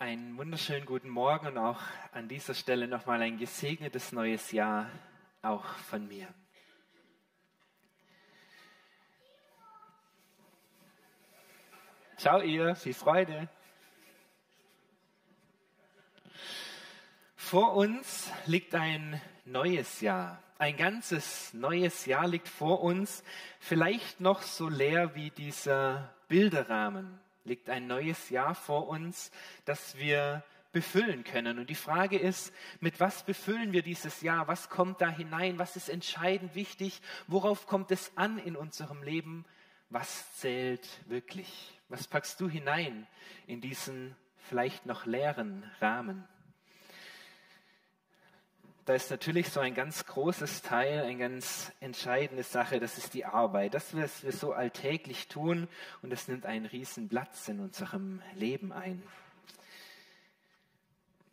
Einen wunderschönen guten Morgen und auch an dieser Stelle nochmal ein gesegnetes neues Jahr auch von mir. Ciao ihr, viel Freude. Vor uns liegt ein neues Jahr. Ein ganzes neues Jahr liegt vor uns, vielleicht noch so leer wie dieser Bilderrahmen liegt ein neues Jahr vor uns, das wir befüllen können. Und die Frage ist, mit was befüllen wir dieses Jahr? Was kommt da hinein? Was ist entscheidend wichtig? Worauf kommt es an in unserem Leben? Was zählt wirklich? Was packst du hinein in diesen vielleicht noch leeren Rahmen? Da ist natürlich so ein ganz großes Teil, eine ganz entscheidende Sache, das ist die Arbeit. Das, was wir so alltäglich tun und das nimmt einen riesen Platz in unserem Leben ein.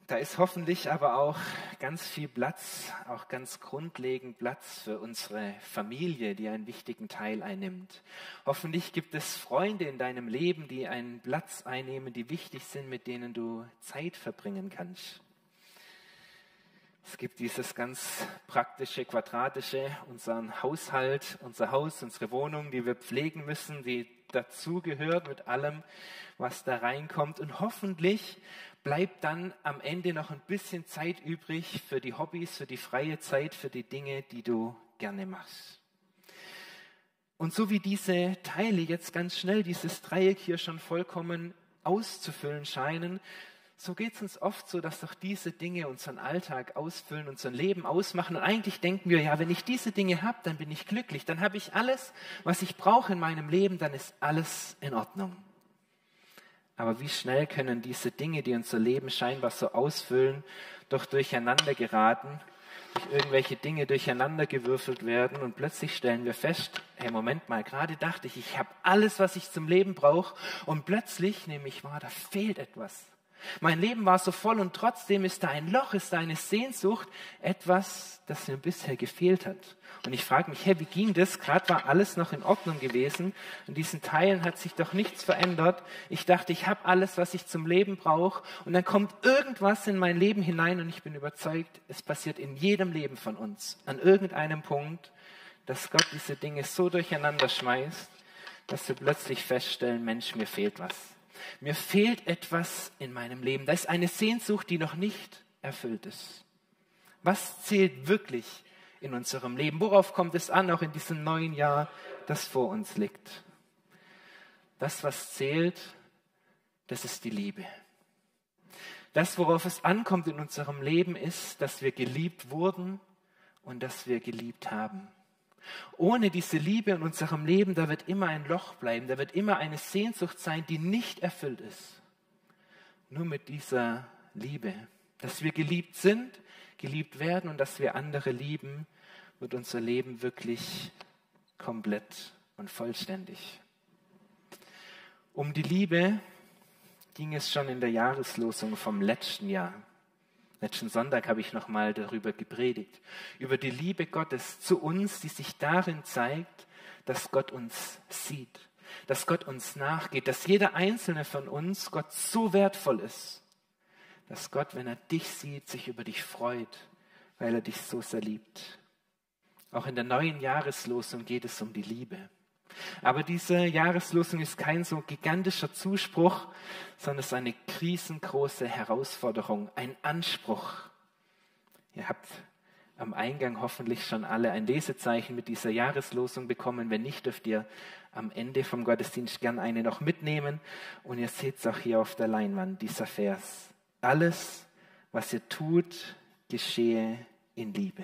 Da ist hoffentlich aber auch ganz viel Platz, auch ganz grundlegend Platz für unsere Familie, die einen wichtigen Teil einnimmt. Hoffentlich gibt es Freunde in deinem Leben, die einen Platz einnehmen, die wichtig sind, mit denen du Zeit verbringen kannst. Es gibt dieses ganz praktische, quadratische, unseren Haushalt, unser Haus, unsere Wohnung, die wir pflegen müssen, die dazugehört mit allem, was da reinkommt. Und hoffentlich bleibt dann am Ende noch ein bisschen Zeit übrig für die Hobbys, für die freie Zeit, für die Dinge, die du gerne machst. Und so wie diese Teile jetzt ganz schnell, dieses Dreieck hier schon vollkommen auszufüllen scheinen, so geht es uns oft so, dass doch diese Dinge unseren Alltag ausfüllen, unser Leben ausmachen. Und eigentlich denken wir, ja, wenn ich diese Dinge habe, dann bin ich glücklich. Dann habe ich alles, was ich brauche in meinem Leben, dann ist alles in Ordnung. Aber wie schnell können diese Dinge, die unser Leben scheinbar so ausfüllen, doch durcheinander geraten, durch irgendwelche Dinge durcheinander gewürfelt werden und plötzlich stellen wir fest, hey, Moment mal, gerade dachte ich, ich habe alles, was ich zum Leben brauche und plötzlich nehme ich wahr, da fehlt etwas. Mein Leben war so voll und trotzdem ist da ein Loch, ist da eine Sehnsucht, etwas, das mir bisher gefehlt hat. Und ich frage mich, hey, wie ging das? Gerade war alles noch in Ordnung gewesen. In diesen Teilen hat sich doch nichts verändert. Ich dachte, ich habe alles, was ich zum Leben brauche. Und dann kommt irgendwas in mein Leben hinein und ich bin überzeugt, es passiert in jedem Leben von uns. An irgendeinem Punkt, dass Gott diese Dinge so durcheinander schmeißt, dass wir plötzlich feststellen, Mensch, mir fehlt was. Mir fehlt etwas in meinem Leben. Da ist eine Sehnsucht, die noch nicht erfüllt ist. Was zählt wirklich in unserem Leben? Worauf kommt es an, auch in diesem neuen Jahr, das vor uns liegt? Das, was zählt, das ist die Liebe. Das, worauf es ankommt in unserem Leben, ist, dass wir geliebt wurden und dass wir geliebt haben. Ohne diese Liebe in unserem Leben, da wird immer ein Loch bleiben, da wird immer eine Sehnsucht sein, die nicht erfüllt ist. Nur mit dieser Liebe, dass wir geliebt sind, geliebt werden und dass wir andere lieben, wird unser Leben wirklich komplett und vollständig. Um die Liebe ging es schon in der Jahreslosung vom letzten Jahr. Letzten Sonntag habe ich nochmal darüber gepredigt, über die Liebe Gottes zu uns, die sich darin zeigt, dass Gott uns sieht, dass Gott uns nachgeht, dass jeder einzelne von uns Gott so wertvoll ist, dass Gott, wenn er dich sieht, sich über dich freut, weil er dich so sehr liebt. Auch in der neuen Jahreslosung geht es um die Liebe. Aber diese Jahreslosung ist kein so gigantischer Zuspruch, sondern es ist eine riesengroße Herausforderung, ein Anspruch. Ihr habt am Eingang hoffentlich schon alle ein Lesezeichen mit dieser Jahreslosung bekommen. Wenn nicht, dürft ihr am Ende vom Gottesdienst gern eine noch mitnehmen. Und ihr seht es auch hier auf der Leinwand, dieser Vers. Alles, was ihr tut, geschehe in Liebe.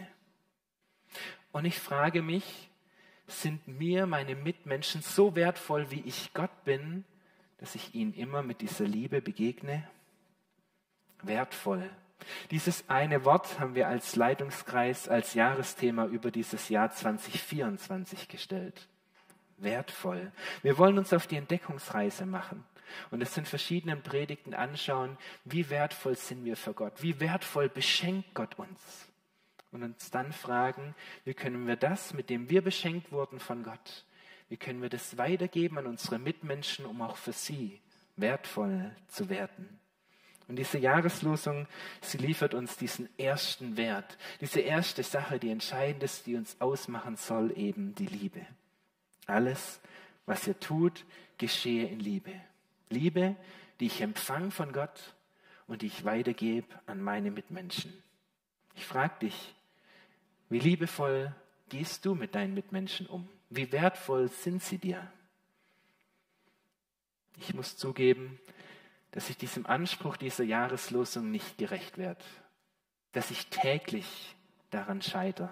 Und ich frage mich, sind mir meine Mitmenschen so wertvoll, wie ich Gott bin, dass ich ihnen immer mit dieser Liebe begegne? Wertvoll. Dieses eine Wort haben wir als Leitungskreis, als Jahresthema über dieses Jahr 2024 gestellt. Wertvoll. Wir wollen uns auf die Entdeckungsreise machen und es in verschiedenen Predigten anschauen, wie wertvoll sind wir für Gott, wie wertvoll beschenkt Gott uns und uns dann fragen, wie können wir das, mit dem wir beschenkt wurden von Gott, wie können wir das weitergeben an unsere Mitmenschen, um auch für sie wertvoll zu werden. Und diese Jahreslosung, sie liefert uns diesen ersten Wert, diese erste Sache, die entscheidend ist, die uns ausmachen soll, eben die Liebe. Alles, was ihr tut, geschehe in Liebe. Liebe, die ich empfange von Gott und die ich weitergebe an meine Mitmenschen. Ich frage dich, wie liebevoll gehst du mit deinen Mitmenschen um? Wie wertvoll sind sie dir? Ich muss zugeben, dass ich diesem Anspruch dieser Jahreslosung nicht gerecht werde, dass ich täglich daran scheitere.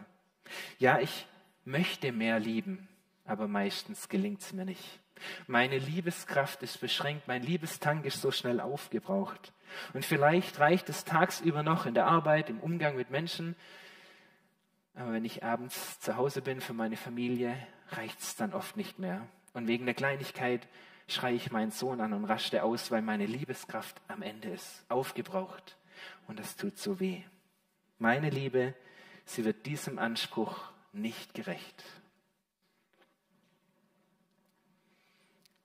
Ja, ich möchte mehr lieben, aber meistens gelingt es mir nicht. Meine Liebeskraft ist beschränkt, mein Liebestank ist so schnell aufgebraucht. Und vielleicht reicht es tagsüber noch in der Arbeit, im Umgang mit Menschen, aber wenn ich abends zu Hause bin für meine Familie, reicht es dann oft nicht mehr. Und wegen der Kleinigkeit schreie ich meinen Sohn an und raschte aus, weil meine Liebeskraft am Ende ist, aufgebraucht. Und das tut so weh. Meine Liebe, sie wird diesem Anspruch nicht gerecht.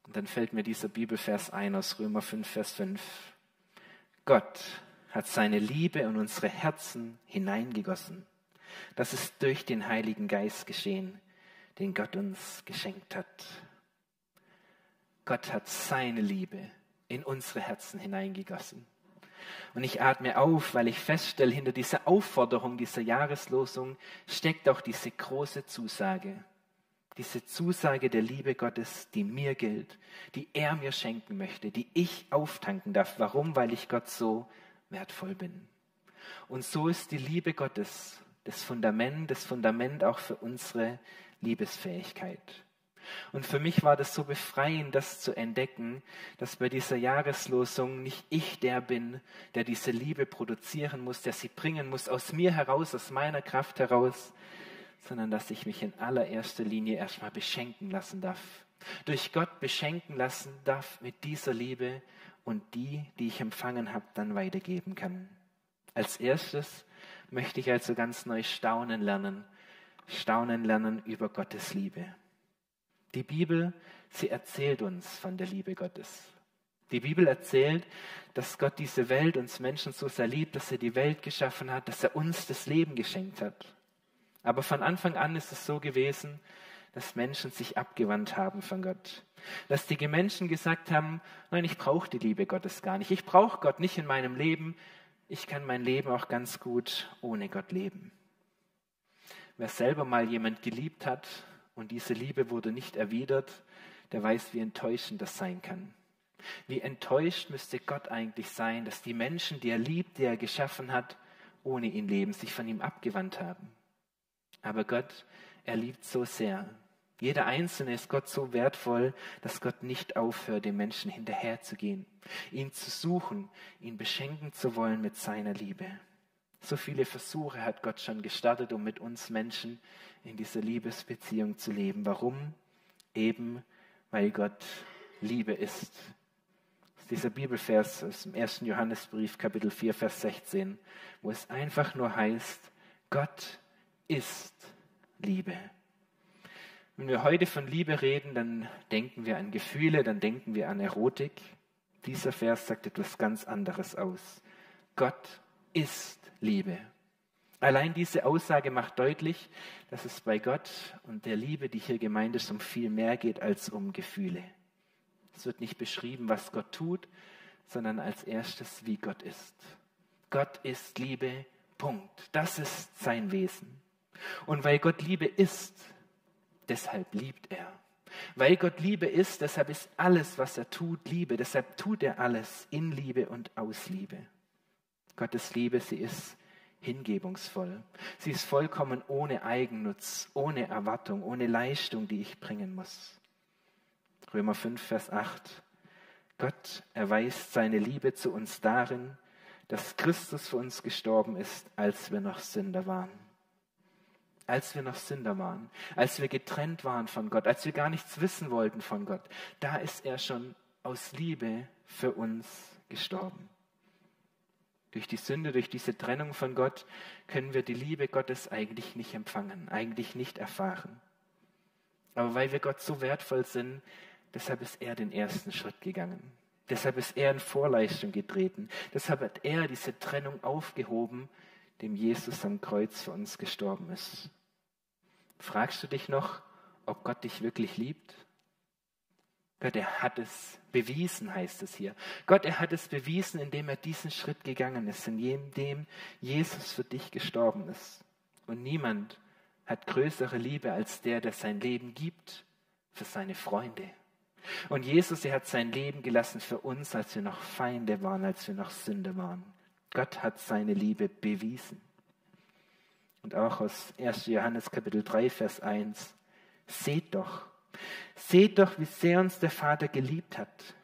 Und dann fällt mir dieser Bibelvers ein aus Römer 5, Vers 5. Gott hat seine Liebe in unsere Herzen hineingegossen. Das ist durch den Heiligen Geist geschehen, den Gott uns geschenkt hat. Gott hat seine Liebe in unsere Herzen hineingegossen. Und ich atme auf, weil ich feststelle, hinter dieser Aufforderung, dieser Jahreslosung steckt auch diese große Zusage. Diese Zusage der Liebe Gottes, die mir gilt, die er mir schenken möchte, die ich auftanken darf. Warum? Weil ich Gott so wertvoll bin. Und so ist die Liebe Gottes das Fundament, das Fundament auch für unsere Liebesfähigkeit. Und für mich war das so befreiend, das zu entdecken, dass bei dieser Jahreslosung nicht ich der bin, der diese Liebe produzieren muss, der sie bringen muss, aus mir heraus, aus meiner Kraft heraus, sondern dass ich mich in allererster Linie erstmal beschenken lassen darf. Durch Gott beschenken lassen darf mit dieser Liebe und die, die ich empfangen habe, dann weitergeben kann. Als erstes möchte ich also ganz neu staunen lernen, staunen lernen über Gottes Liebe. Die Bibel, sie erzählt uns von der Liebe Gottes. Die Bibel erzählt, dass Gott diese Welt, uns Menschen so sehr liebt, dass er die Welt geschaffen hat, dass er uns das Leben geschenkt hat. Aber von Anfang an ist es so gewesen, dass Menschen sich abgewandt haben von Gott. Dass die Menschen gesagt haben, nein, ich brauche die Liebe Gottes gar nicht. Ich brauche Gott nicht in meinem Leben ich kann mein Leben auch ganz gut ohne Gott leben. Wer selber mal jemand geliebt hat und diese Liebe wurde nicht erwidert, der weiß, wie enttäuschend das sein kann. Wie enttäuscht müsste Gott eigentlich sein, dass die Menschen, die er liebt, die er geschaffen hat, ohne ihn leben, sich von ihm abgewandt haben. Aber Gott, er liebt so sehr, jeder Einzelne ist Gott so wertvoll, dass Gott nicht aufhört, dem Menschen hinterherzugehen, ihn zu suchen, ihn beschenken zu wollen mit seiner Liebe. So viele Versuche hat Gott schon gestartet, um mit uns Menschen in dieser Liebesbeziehung zu leben. Warum? Eben, weil Gott Liebe ist. Dieser Bibelvers aus dem 1. Johannesbrief, Kapitel 4, Vers 16, wo es einfach nur heißt, Gott ist Liebe. Wenn wir heute von Liebe reden, dann denken wir an Gefühle, dann denken wir an Erotik. Dieser Vers sagt etwas ganz anderes aus. Gott ist Liebe. Allein diese Aussage macht deutlich, dass es bei Gott und der Liebe, die hier gemeint ist, um viel mehr geht als um Gefühle. Es wird nicht beschrieben, was Gott tut, sondern als erstes, wie Gott ist. Gott ist Liebe, Punkt. Das ist sein Wesen. Und weil Gott Liebe ist, deshalb liebt er. Weil Gott Liebe ist, deshalb ist alles, was er tut, Liebe. Deshalb tut er alles in Liebe und aus Liebe. Gottes Liebe, sie ist hingebungsvoll. Sie ist vollkommen ohne Eigennutz, ohne Erwartung, ohne Leistung, die ich bringen muss. Römer 5, Vers 8. Gott erweist seine Liebe zu uns darin, dass Christus für uns gestorben ist, als wir noch Sünder waren als wir noch Sünder waren, als wir getrennt waren von Gott, als wir gar nichts wissen wollten von Gott, da ist er schon aus Liebe für uns gestorben. Durch die Sünde, durch diese Trennung von Gott können wir die Liebe Gottes eigentlich nicht empfangen, eigentlich nicht erfahren. Aber weil wir Gott so wertvoll sind, deshalb ist er den ersten Schritt gegangen. Deshalb ist er in Vorleistung getreten. Deshalb hat er diese Trennung aufgehoben, dem Jesus am Kreuz für uns gestorben ist. Fragst du dich noch, ob Gott dich wirklich liebt? Gott, er hat es bewiesen, heißt es hier. Gott, er hat es bewiesen, indem er diesen Schritt gegangen ist, indem Jesus für dich gestorben ist. Und niemand hat größere Liebe als der, der sein Leben gibt für seine Freunde. Und Jesus, er hat sein Leben gelassen für uns, als wir noch Feinde waren, als wir noch Sünde waren. Gott hat seine Liebe bewiesen. Und auch aus 1. Johannes Kapitel 3, Vers 1. Seht doch, seht doch, wie sehr uns der Vater geliebt hat.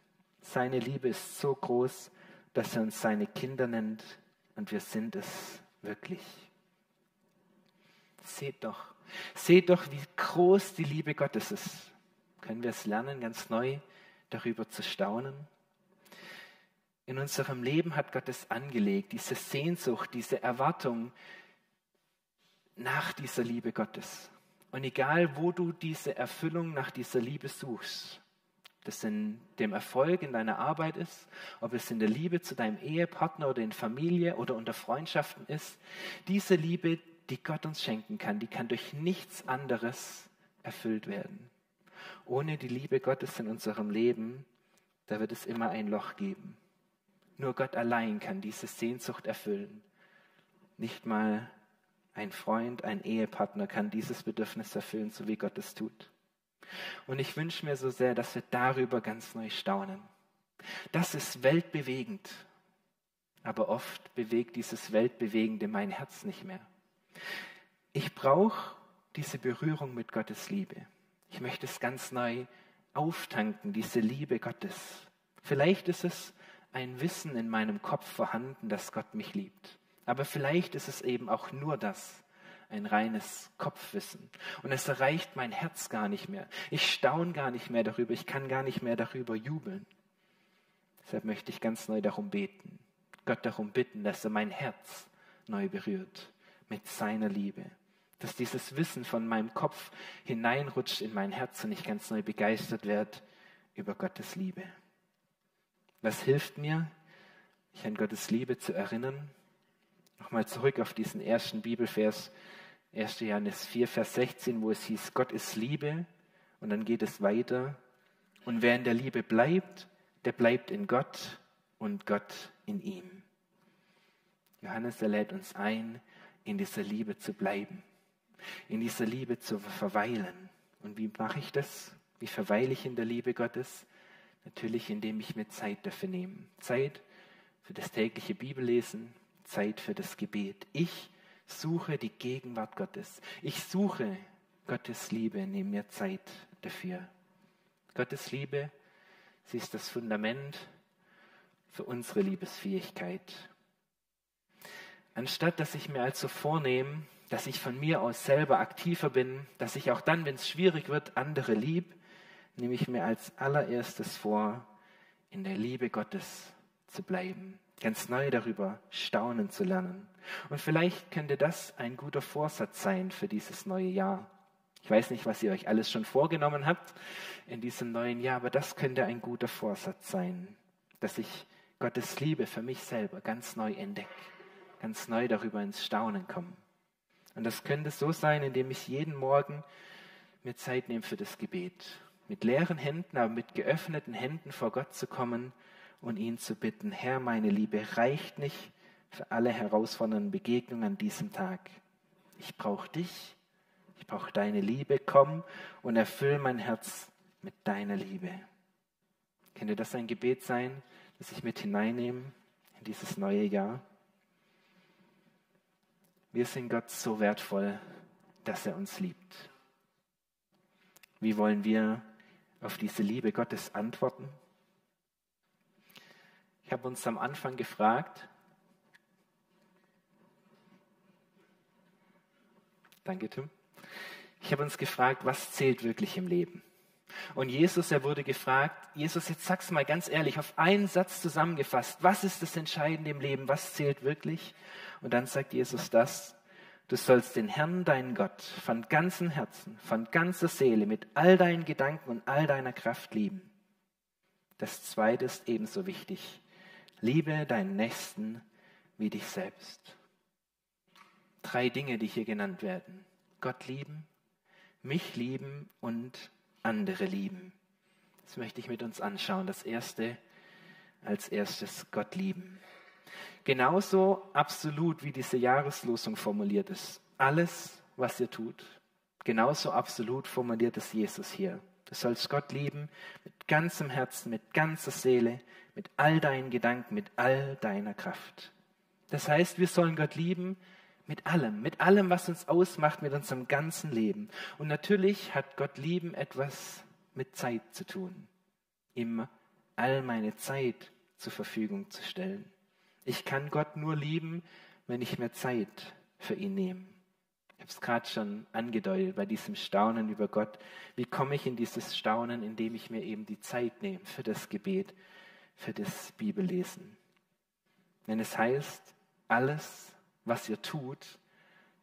Seine Liebe ist so groß, dass er uns seine Kinder nennt und wir sind es wirklich. Seht doch, seht doch, wie groß die Liebe Gottes ist können wir es lernen, ganz neu darüber zu staunen. In unserem Leben hat Gott es angelegt, diese Sehnsucht, diese Erwartung nach dieser Liebe Gottes. Und egal, wo du diese Erfüllung nach dieser Liebe suchst, ob das in dem Erfolg in deiner Arbeit ist, ob es in der Liebe zu deinem Ehepartner oder in Familie oder unter Freundschaften ist, diese Liebe, die Gott uns schenken kann, die kann durch nichts anderes erfüllt werden. Ohne die Liebe Gottes in unserem Leben, da wird es immer ein Loch geben. Nur Gott allein kann diese Sehnsucht erfüllen. Nicht mal ein Freund, ein Ehepartner kann dieses Bedürfnis erfüllen, so wie Gott es tut. Und ich wünsche mir so sehr, dass wir darüber ganz neu staunen. Das ist weltbewegend. Aber oft bewegt dieses Weltbewegende mein Herz nicht mehr. Ich brauche diese Berührung mit Gottes Liebe. Ich möchte es ganz neu auftanken, diese Liebe Gottes. Vielleicht ist es ein Wissen in meinem Kopf vorhanden, dass Gott mich liebt. Aber vielleicht ist es eben auch nur das, ein reines Kopfwissen. Und es erreicht mein Herz gar nicht mehr. Ich staune gar nicht mehr darüber. Ich kann gar nicht mehr darüber jubeln. Deshalb möchte ich ganz neu darum beten. Gott darum bitten, dass er mein Herz neu berührt mit seiner Liebe dass dieses Wissen von meinem Kopf hineinrutscht in mein Herz und ich ganz neu begeistert werde über Gottes Liebe. Was hilft mir, mich an Gottes Liebe zu erinnern? Nochmal zurück auf diesen ersten Bibelvers, 1. Johannes 4, Vers 16, wo es hieß, Gott ist Liebe. Und dann geht es weiter. Und wer in der Liebe bleibt, der bleibt in Gott und Gott in ihm. Johannes, er lädt uns ein, in dieser Liebe zu bleiben in dieser Liebe zu verweilen. Und wie mache ich das? Wie verweile ich in der Liebe Gottes? Natürlich, indem ich mir Zeit dafür nehme. Zeit für das tägliche Bibellesen, Zeit für das Gebet. Ich suche die Gegenwart Gottes. Ich suche Gottes Liebe, nehme mir Zeit dafür. Gottes Liebe, sie ist das Fundament für unsere Liebesfähigkeit. Anstatt dass ich mir also vornehme, dass ich von mir aus selber aktiver bin, dass ich auch dann, wenn es schwierig wird, andere lieb, nehme ich mir als allererstes vor, in der Liebe Gottes zu bleiben, ganz neu darüber staunen zu lernen. Und vielleicht könnte das ein guter Vorsatz sein für dieses neue Jahr. Ich weiß nicht, was ihr euch alles schon vorgenommen habt in diesem neuen Jahr, aber das könnte ein guter Vorsatz sein, dass ich Gottes Liebe für mich selber ganz neu entdecke, ganz neu darüber ins Staunen komme. Und das könnte so sein, indem ich jeden Morgen mir Zeit nehme für das Gebet. Mit leeren Händen, aber mit geöffneten Händen vor Gott zu kommen und ihn zu bitten, Herr, meine Liebe reicht nicht für alle herausfordernden Begegnungen an diesem Tag. Ich brauche dich, ich brauche deine Liebe, komm und erfüll mein Herz mit deiner Liebe. Könnte das ein Gebet sein, das ich mit hineinnehme in dieses neue Jahr? Wir sind Gott so wertvoll, dass er uns liebt. Wie wollen wir auf diese Liebe Gottes antworten? Ich habe uns am Anfang gefragt, danke Tim, ich habe uns gefragt, was zählt wirklich im Leben? Und Jesus, er wurde gefragt, Jesus, jetzt sag's mal ganz ehrlich, auf einen Satz zusammengefasst, was ist das Entscheidende im Leben, was zählt wirklich? Und dann sagt Jesus das, du sollst den Herrn, deinen Gott, von ganzem Herzen, von ganzer Seele, mit all deinen Gedanken und all deiner Kraft lieben. Das zweite ist ebenso wichtig. Liebe deinen Nächsten wie dich selbst. Drei Dinge, die hier genannt werden. Gott lieben, mich lieben und andere lieben. Das möchte ich mit uns anschauen. Das erste als erstes Gott lieben. Genauso absolut wie diese Jahreslosung formuliert ist. Alles, was ihr tut, genauso absolut formuliert es Jesus hier. Du sollst Gott lieben mit ganzem Herzen, mit ganzer Seele, mit all deinen Gedanken, mit all deiner Kraft. Das heißt, wir sollen Gott lieben mit allem, mit allem, was uns ausmacht, mit unserem ganzen Leben. Und natürlich hat Gott lieben etwas mit Zeit zu tun. Ihm all meine Zeit zur Verfügung zu stellen. Ich kann Gott nur lieben, wenn ich mir Zeit für ihn nehme habe es gerade schon angedeutet bei diesem Staunen über Gott. Wie komme ich in dieses Staunen, indem ich mir eben die Zeit nehme für das Gebet, für das Bibellesen? Wenn es heißt, alles, was ihr tut,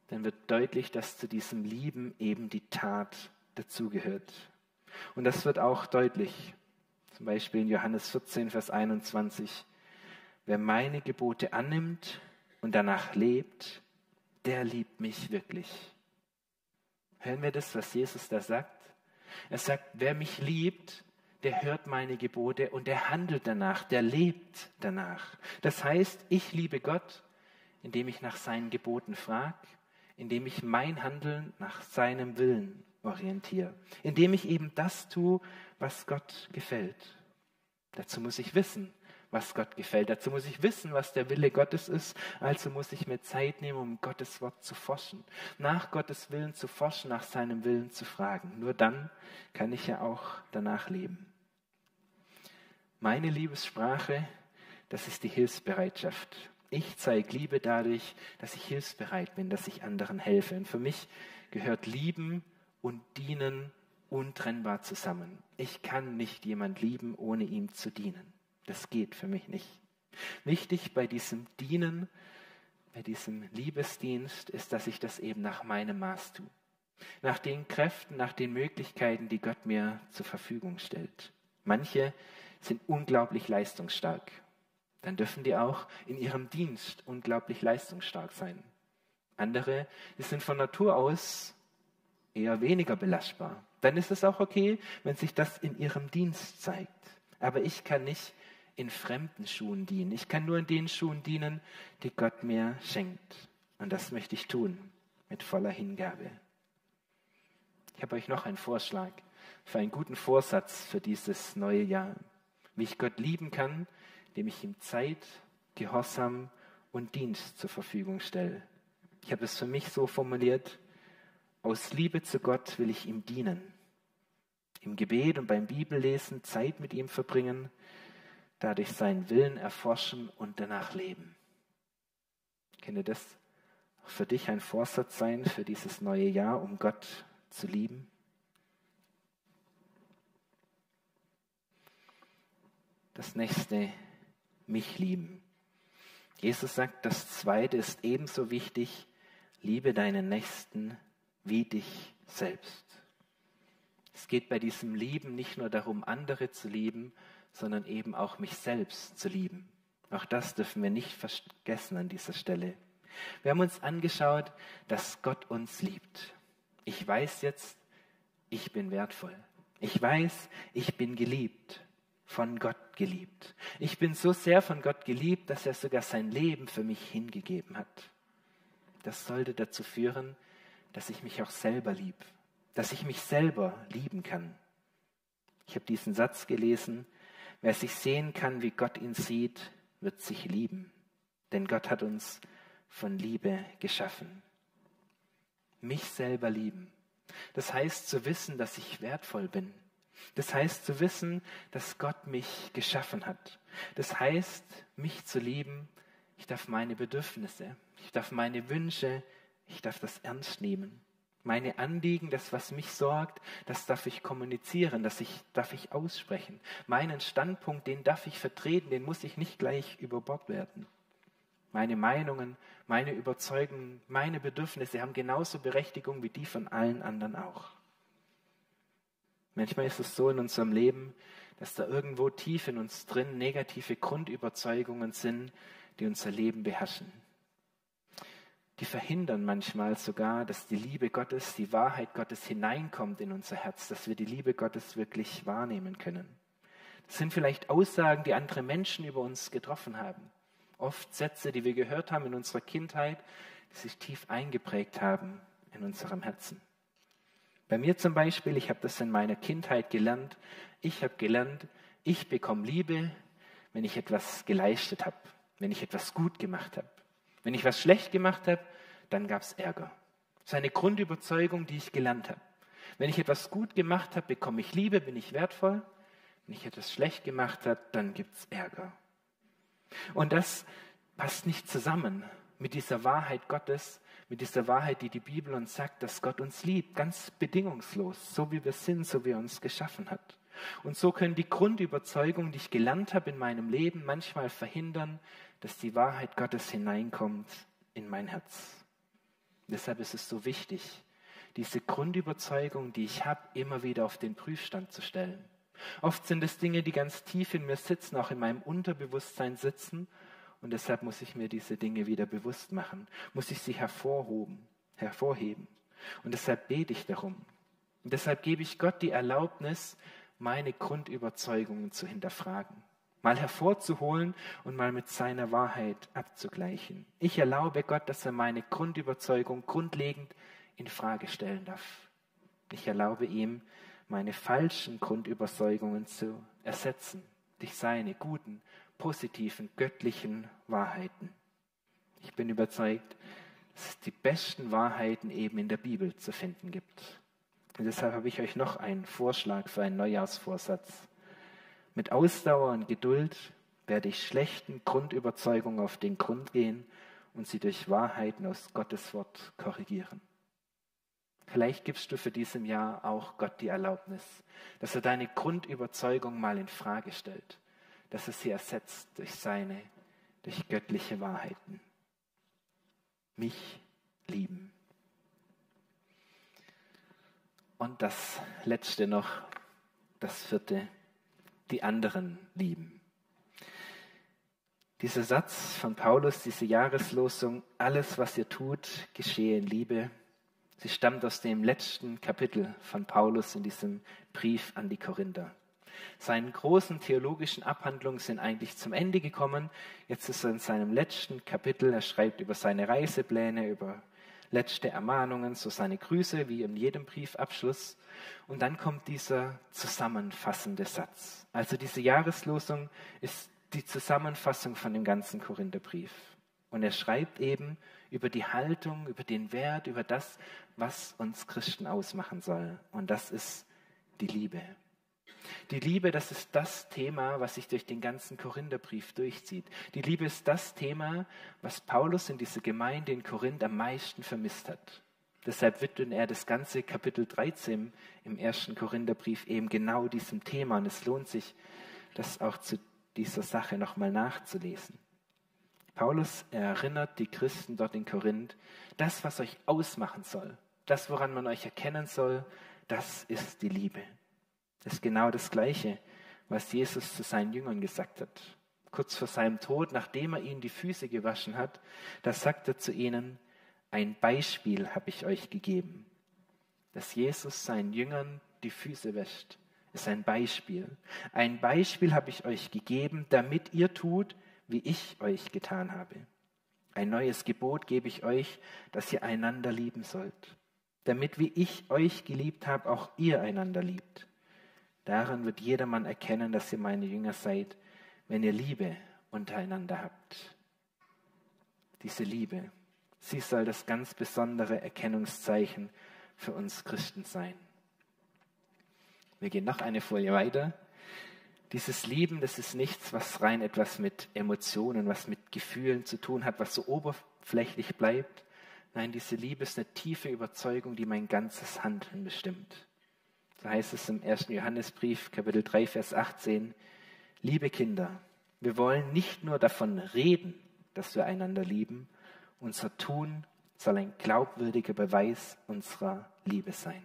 dann wird deutlich, dass zu diesem Lieben eben die Tat dazugehört. Und das wird auch deutlich, zum Beispiel in Johannes 14, Vers 21. Wer meine Gebote annimmt und danach lebt, der liebt mich wirklich. Hören wir das, was Jesus da sagt? Er sagt, wer mich liebt, der hört meine Gebote und der handelt danach, der lebt danach. Das heißt, ich liebe Gott, indem ich nach seinen Geboten frage, indem ich mein Handeln nach seinem Willen orientiere, indem ich eben das tue, was Gott gefällt. Dazu muss ich wissen, was Gott gefällt. Dazu muss ich wissen, was der Wille Gottes ist. Also muss ich mir Zeit nehmen, um Gottes Wort zu forschen, nach Gottes Willen zu forschen, nach seinem Willen zu fragen. Nur dann kann ich ja auch danach leben. Meine Liebessprache, das ist die Hilfsbereitschaft. Ich zeige Liebe dadurch, dass ich hilfsbereit bin, dass ich anderen helfe. Und für mich gehört Lieben und Dienen untrennbar zusammen. Ich kann nicht jemand lieben, ohne ihm zu dienen. Das geht für mich nicht. Wichtig bei diesem Dienen, bei diesem Liebesdienst ist, dass ich das eben nach meinem Maß tue. Nach den Kräften, nach den Möglichkeiten, die Gott mir zur Verfügung stellt. Manche sind unglaublich leistungsstark. Dann dürfen die auch in ihrem Dienst unglaublich leistungsstark sein. Andere, die sind von Natur aus eher weniger belastbar. Dann ist es auch okay, wenn sich das in ihrem Dienst zeigt. Aber ich kann nicht in fremden Schuhen dienen. Ich kann nur in den Schuhen dienen, die Gott mir schenkt. Und das möchte ich tun mit voller Hingabe. Ich habe euch noch einen Vorschlag für einen guten Vorsatz für dieses neue Jahr. Wie ich Gott lieben kann, indem ich ihm Zeit, Gehorsam und Dienst zur Verfügung stelle. Ich habe es für mich so formuliert, aus Liebe zu Gott will ich ihm dienen. Im Gebet und beim Bibellesen Zeit mit ihm verbringen, dadurch seinen Willen erforschen und danach leben. Könnte das für dich ein Vorsatz sein für dieses neue Jahr, um Gott zu lieben? Das nächste, mich lieben. Jesus sagt, das zweite ist ebenso wichtig, liebe deinen Nächsten wie dich selbst. Es geht bei diesem Lieben nicht nur darum, andere zu lieben, sondern eben auch mich selbst zu lieben. Auch das dürfen wir nicht vergessen an dieser Stelle. Wir haben uns angeschaut, dass Gott uns liebt. Ich weiß jetzt, ich bin wertvoll. Ich weiß, ich bin geliebt, von Gott geliebt. Ich bin so sehr von Gott geliebt, dass er sogar sein Leben für mich hingegeben hat. Das sollte dazu führen, dass ich mich auch selber lieb, dass ich mich selber lieben kann. Ich habe diesen Satz gelesen, Wer sich sehen kann, wie Gott ihn sieht, wird sich lieben. Denn Gott hat uns von Liebe geschaffen. Mich selber lieben. Das heißt zu wissen, dass ich wertvoll bin. Das heißt zu wissen, dass Gott mich geschaffen hat. Das heißt, mich zu lieben. Ich darf meine Bedürfnisse, ich darf meine Wünsche, ich darf das ernst nehmen. Meine Anliegen, das, was mich sorgt, das darf ich kommunizieren, das ich, darf ich aussprechen. Meinen Standpunkt, den darf ich vertreten, den muss ich nicht gleich über Bord werden. Meine Meinungen, meine Überzeugungen, meine Bedürfnisse haben genauso Berechtigung wie die von allen anderen auch. Manchmal ist es so in unserem Leben, dass da irgendwo tief in uns drin negative Grundüberzeugungen sind, die unser Leben beherrschen. Die verhindern manchmal sogar, dass die Liebe Gottes, die Wahrheit Gottes hineinkommt in unser Herz, dass wir die Liebe Gottes wirklich wahrnehmen können. Das sind vielleicht Aussagen, die andere Menschen über uns getroffen haben. Oft Sätze, die wir gehört haben in unserer Kindheit, die sich tief eingeprägt haben in unserem Herzen. Bei mir zum Beispiel, ich habe das in meiner Kindheit gelernt. Ich habe gelernt, ich bekomme Liebe, wenn ich etwas geleistet habe, wenn ich etwas gut gemacht habe. Wenn ich was schlecht gemacht habe, dann gab es Ärger. Das ist eine Grundüberzeugung, die ich gelernt habe. Wenn ich etwas gut gemacht habe, bekomme ich Liebe, bin ich wertvoll. Wenn ich etwas schlecht gemacht habe, dann gibt es Ärger. Und das passt nicht zusammen mit dieser Wahrheit Gottes, mit dieser Wahrheit, die die Bibel uns sagt, dass Gott uns liebt, ganz bedingungslos, so wie wir sind, so wie er uns geschaffen hat. Und so können die Grundüberzeugungen, die ich gelernt habe in meinem Leben, manchmal verhindern, dass die Wahrheit Gottes hineinkommt in mein Herz. Deshalb ist es so wichtig, diese Grundüberzeugung, die ich habe, immer wieder auf den Prüfstand zu stellen. Oft sind es Dinge, die ganz tief in mir sitzen, auch in meinem Unterbewusstsein sitzen. Und deshalb muss ich mir diese Dinge wieder bewusst machen, muss ich sie hervorhoben, hervorheben. Und deshalb bete ich darum. Und deshalb gebe ich Gott die Erlaubnis, meine Grundüberzeugungen zu hinterfragen, mal hervorzuholen und mal mit seiner Wahrheit abzugleichen. Ich erlaube Gott, dass er meine Grundüberzeugung grundlegend in Frage stellen darf. Ich erlaube ihm, meine falschen Grundüberzeugungen zu ersetzen durch seine guten, positiven, göttlichen Wahrheiten. Ich bin überzeugt, dass es die besten Wahrheiten eben in der Bibel zu finden gibt. Und deshalb habe ich euch noch einen Vorschlag für einen Neujahrsvorsatz. Mit Ausdauer und Geduld werde ich schlechten Grundüberzeugungen auf den Grund gehen und sie durch Wahrheiten aus Gottes Wort korrigieren. Vielleicht gibst du für diesem Jahr auch Gott die Erlaubnis, dass er deine Grundüberzeugung mal in Frage stellt, dass er sie ersetzt durch seine, durch göttliche Wahrheiten. Mich lieben. Und das letzte noch, das vierte, die anderen lieben. Dieser Satz von Paulus, diese Jahreslosung, alles, was ihr tut, geschehe in Liebe, Sie stammt aus dem letzten Kapitel von Paulus in diesem Brief an die Korinther. Seine großen theologischen Abhandlungen sind eigentlich zum Ende gekommen. Jetzt ist er in seinem letzten Kapitel. Er schreibt über seine Reisepläne, über letzte Ermahnungen, so seine Grüße, wie in jedem Briefabschluss. Und dann kommt dieser zusammenfassende Satz. Also diese Jahreslosung ist die Zusammenfassung von dem ganzen Korintherbrief. Und er schreibt eben über die Haltung, über den Wert, über das, was uns Christen ausmachen soll. Und das ist die Liebe. Die Liebe, das ist das Thema, was sich durch den ganzen Korintherbrief durchzieht. Die Liebe ist das Thema, was Paulus in dieser Gemeinde in Korinth am meisten vermisst hat. Deshalb widmet er das ganze Kapitel 13 im ersten Korintherbrief eben genau diesem Thema. Und es lohnt sich, das auch zu dieser Sache nochmal nachzulesen. Paulus erinnert die Christen dort in Korinth, das, was euch ausmachen soll, das, woran man euch erkennen soll, das ist die Liebe. Das ist genau das Gleiche, was Jesus zu seinen Jüngern gesagt hat. Kurz vor seinem Tod, nachdem er ihnen die Füße gewaschen hat, da sagt er zu ihnen, ein Beispiel habe ich euch gegeben. Dass Jesus seinen Jüngern die Füße wäscht, ist ein Beispiel. Ein Beispiel habe ich euch gegeben, damit ihr tut, wie ich euch getan habe. Ein neues Gebot gebe ich euch, dass ihr einander lieben sollt, damit wie ich euch geliebt habe, auch ihr einander liebt. Daran wird jedermann erkennen, dass ihr meine Jünger seid, wenn ihr Liebe untereinander habt. Diese Liebe, sie soll das ganz besondere Erkennungszeichen für uns Christen sein. Wir gehen noch eine Folie weiter. Dieses Lieben, das ist nichts, was rein etwas mit Emotionen, was mit Gefühlen zu tun hat, was so oberflächlich bleibt. Nein, diese Liebe ist eine tiefe Überzeugung, die mein ganzes Handeln bestimmt. So heißt es im 1. Johannesbrief, Kapitel 3, Vers 18. Liebe Kinder, wir wollen nicht nur davon reden, dass wir einander lieben, unser Tun soll ein glaubwürdiger Beweis unserer Liebe sein.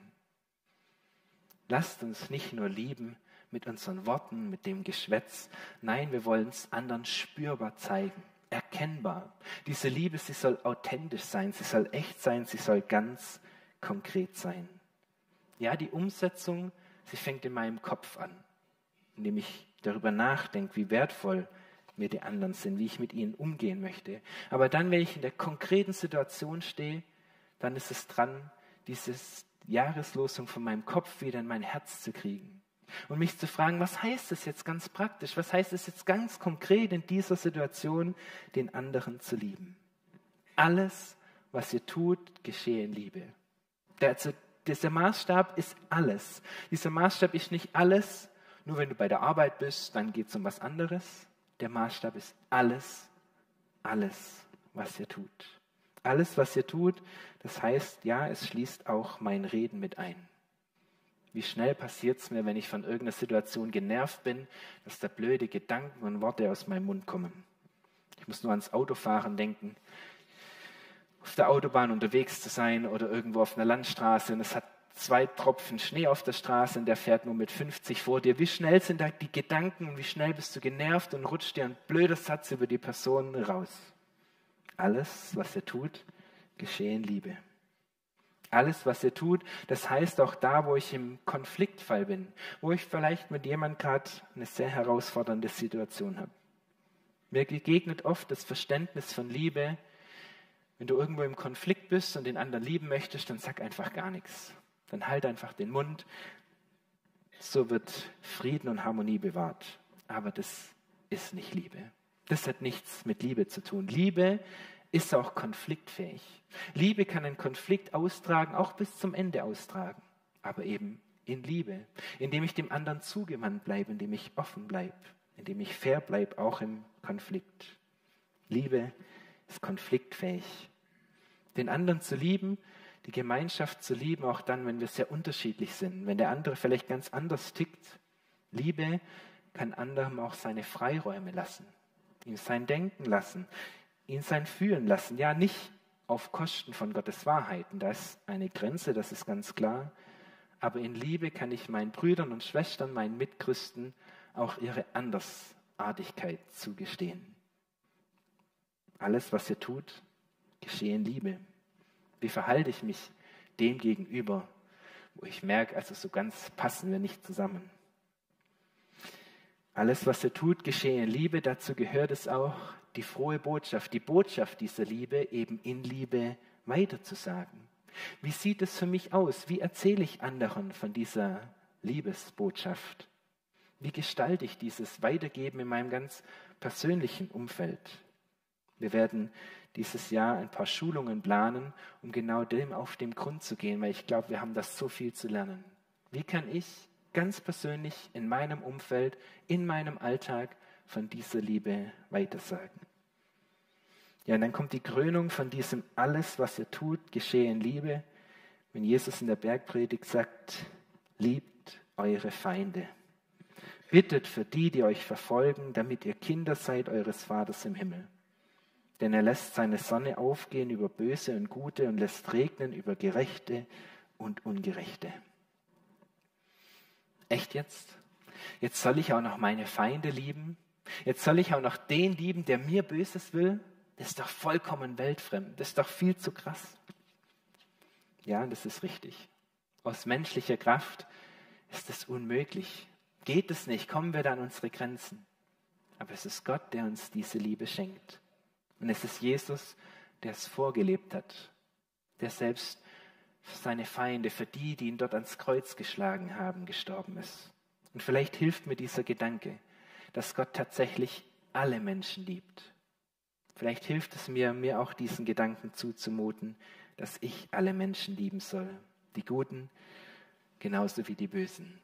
Lasst uns nicht nur lieben, mit unseren Worten, mit dem Geschwätz. Nein, wir wollen es anderen spürbar zeigen, erkennbar. Diese Liebe, sie soll authentisch sein, sie soll echt sein, sie soll ganz konkret sein. Ja, die Umsetzung, sie fängt in meinem Kopf an, indem ich darüber nachdenke, wie wertvoll mir die anderen sind, wie ich mit ihnen umgehen möchte. Aber dann, wenn ich in der konkreten Situation stehe, dann ist es dran, diese Jahreslosung von meinem Kopf wieder in mein Herz zu kriegen. Und mich zu fragen, was heißt es jetzt ganz praktisch? Was heißt es jetzt ganz konkret in dieser Situation, den anderen zu lieben? Alles, was ihr tut, geschehe in Liebe. Der, also, dieser Maßstab ist alles. Dieser Maßstab ist nicht alles, nur wenn du bei der Arbeit bist, dann geht es um was anderes. Der Maßstab ist alles, alles, was ihr tut. Alles, was ihr tut, das heißt, ja, es schließt auch mein Reden mit ein. Wie schnell passiert es mir, wenn ich von irgendeiner Situation genervt bin, dass da blöde Gedanken und Worte aus meinem Mund kommen. Ich muss nur ans Autofahren denken, auf der Autobahn unterwegs zu sein oder irgendwo auf einer Landstraße und es hat zwei Tropfen Schnee auf der Straße und der fährt nur mit 50 vor dir. Wie schnell sind da die Gedanken und wie schnell bist du genervt und rutscht dir ein blöder Satz über die Person raus. Alles, was er tut, geschehe in Liebe. Alles, was ihr tut, das heißt auch da, wo ich im Konfliktfall bin, wo ich vielleicht mit jemandem gerade eine sehr herausfordernde Situation habe. Mir begegnet oft das Verständnis von Liebe. Wenn du irgendwo im Konflikt bist und den anderen lieben möchtest, dann sag einfach gar nichts. Dann halt einfach den Mund. So wird Frieden und Harmonie bewahrt. Aber das ist nicht Liebe. Das hat nichts mit Liebe zu tun. Liebe ist auch konfliktfähig. Liebe kann einen Konflikt austragen, auch bis zum Ende austragen, aber eben in Liebe, indem ich dem anderen zugewandt bleibe, indem ich offen bleibe, indem ich fair bleibe, auch im Konflikt. Liebe ist konfliktfähig. Den anderen zu lieben, die Gemeinschaft zu lieben, auch dann, wenn wir sehr unterschiedlich sind, wenn der andere vielleicht ganz anders tickt. Liebe kann anderem auch seine Freiräume lassen, ihm sein Denken lassen, ihn sein Fühlen lassen. Ja, nicht auf Kosten von Gottes Wahrheiten. Da ist eine Grenze, das ist ganz klar. Aber in Liebe kann ich meinen Brüdern und Schwestern, meinen Mitchristen auch ihre Andersartigkeit zugestehen. Alles, was ihr tut, geschehe in Liebe. Wie verhalte ich mich dem gegenüber, wo ich merke, also so ganz passen wir nicht zusammen? Alles, was ihr tut, geschehe in Liebe. Dazu gehört es auch, die frohe Botschaft, die Botschaft dieser Liebe eben in Liebe weiterzusagen. Wie sieht es für mich aus? Wie erzähle ich anderen von dieser Liebesbotschaft? Wie gestalte ich dieses Weitergeben in meinem ganz persönlichen Umfeld? Wir werden dieses Jahr ein paar Schulungen planen, um genau dem auf den Grund zu gehen, weil ich glaube, wir haben das so viel zu lernen. Wie kann ich ganz persönlich in meinem Umfeld, in meinem Alltag von dieser Liebe weitersagen. Ja, und dann kommt die Krönung von diesem alles, was ihr tut, geschehe in Liebe, wenn Jesus in der Bergpredigt sagt, liebt eure Feinde. Bittet für die, die euch verfolgen, damit ihr Kinder seid eures Vaters im Himmel. Denn er lässt seine Sonne aufgehen über Böse und Gute und lässt regnen über Gerechte und Ungerechte. Echt jetzt? Jetzt soll ich auch noch meine Feinde lieben? Jetzt soll ich auch noch den lieben, der mir Böses will? Das ist doch vollkommen weltfremd. Das ist doch viel zu krass. Ja, das ist richtig. Aus menschlicher Kraft ist es unmöglich. Geht es nicht, kommen wir da an unsere Grenzen. Aber es ist Gott, der uns diese Liebe schenkt. Und es ist Jesus, der es vorgelebt hat, der selbst für seine Feinde, für die, die ihn dort ans Kreuz geschlagen haben, gestorben ist. Und vielleicht hilft mir dieser Gedanke, dass Gott tatsächlich alle Menschen liebt. Vielleicht hilft es mir, mir auch diesen Gedanken zuzumuten, dass ich alle Menschen lieben soll, die Guten genauso wie die Bösen.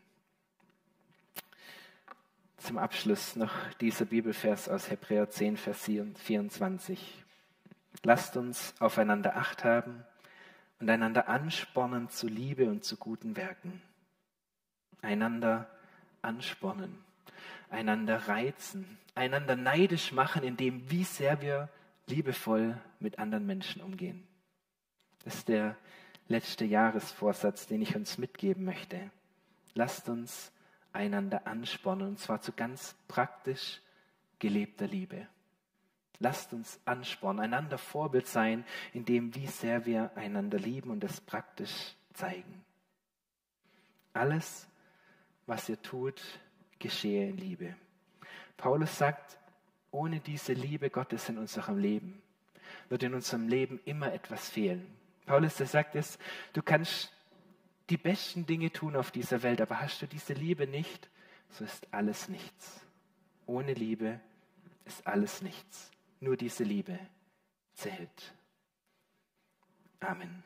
Zum Abschluss noch dieser Bibelvers aus Hebräer 10, Vers 24. Lasst uns aufeinander Acht haben und einander anspornen zu Liebe und zu guten Werken. Einander anspornen einander reizen, einander neidisch machen, in dem, wie sehr wir liebevoll mit anderen Menschen umgehen. Das ist der letzte Jahresvorsatz, den ich uns mitgeben möchte. Lasst uns einander anspornen, und zwar zu ganz praktisch gelebter Liebe. Lasst uns anspornen, einander Vorbild sein, in dem, wie sehr wir einander lieben und es praktisch zeigen. Alles, was ihr tut, geschehe in Liebe. Paulus sagt, ohne diese Liebe Gottes in unserem Leben wird in unserem Leben immer etwas fehlen. Paulus, der sagt es, du kannst die besten Dinge tun auf dieser Welt, aber hast du diese Liebe nicht, so ist alles nichts. Ohne Liebe ist alles nichts. Nur diese Liebe zählt. Amen.